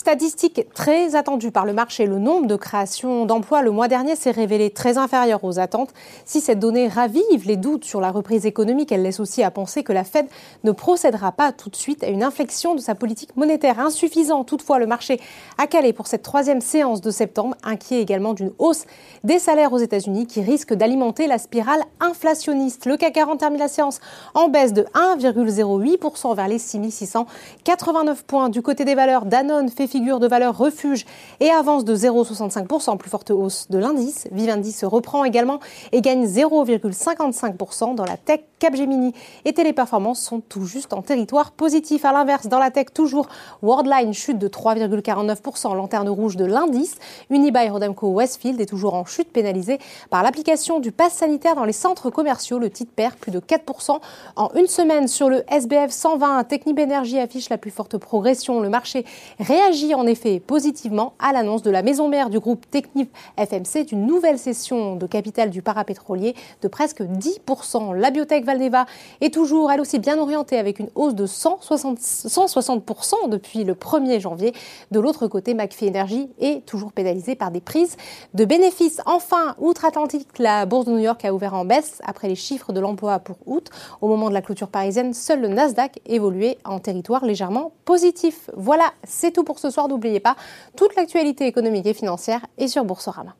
statistique très attendue par le marché. Le nombre de créations d'emplois le mois dernier s'est révélé très inférieur aux attentes. Si cette donnée ravive les doutes sur la reprise économique, elle laisse aussi à penser que la Fed ne procédera pas tout de suite à une inflexion de sa politique monétaire. Insuffisant toutefois, le marché a calé pour cette troisième séance de septembre, inquiet également d'une hausse des salaires aux États-Unis qui risque d'alimenter la spirale inflationniste. Le CAC 40 termine la séance en baisse de 1,08% vers les 6689 points. Du côté des valeurs, Danone fait figure de valeur refuge et avance de 0,65%, plus forte hausse de l'indice. Vivendi se reprend également et gagne 0,55% dans la tech. Capgemini et Téléperformance sont tout juste en territoire positif. À l'inverse, dans la tech, toujours Worldline chute de 3,49%, lanterne rouge de l'indice. Unibail Rodamco Westfield est toujours en chute pénalisée par l'application du pass sanitaire dans les centres commerciaux. Le titre perd plus de 4% en une semaine sur le SBF 120. Technip Energy affiche la plus forte progression. Le marché réagit en effet positivement à l'annonce de la maison mère du groupe Technip FMC d'une nouvelle session de capital du parapétrolier de presque 10%. La biotech Valneva est toujours, elle aussi, bien orientée avec une hausse de 160, 160% depuis le 1er janvier. De l'autre côté, McPhee Energy est toujours pénalisée par des prises de bénéfices. Enfin, outre-Atlantique, la bourse de New York a ouvert en baisse après les chiffres de l'emploi pour août. Au moment de la clôture parisienne, seul le Nasdaq évoluait en territoire légèrement positif. Voilà, c'est tout pour ce soir. N'oubliez pas, toute l'actualité économique et financière est sur Boursorama.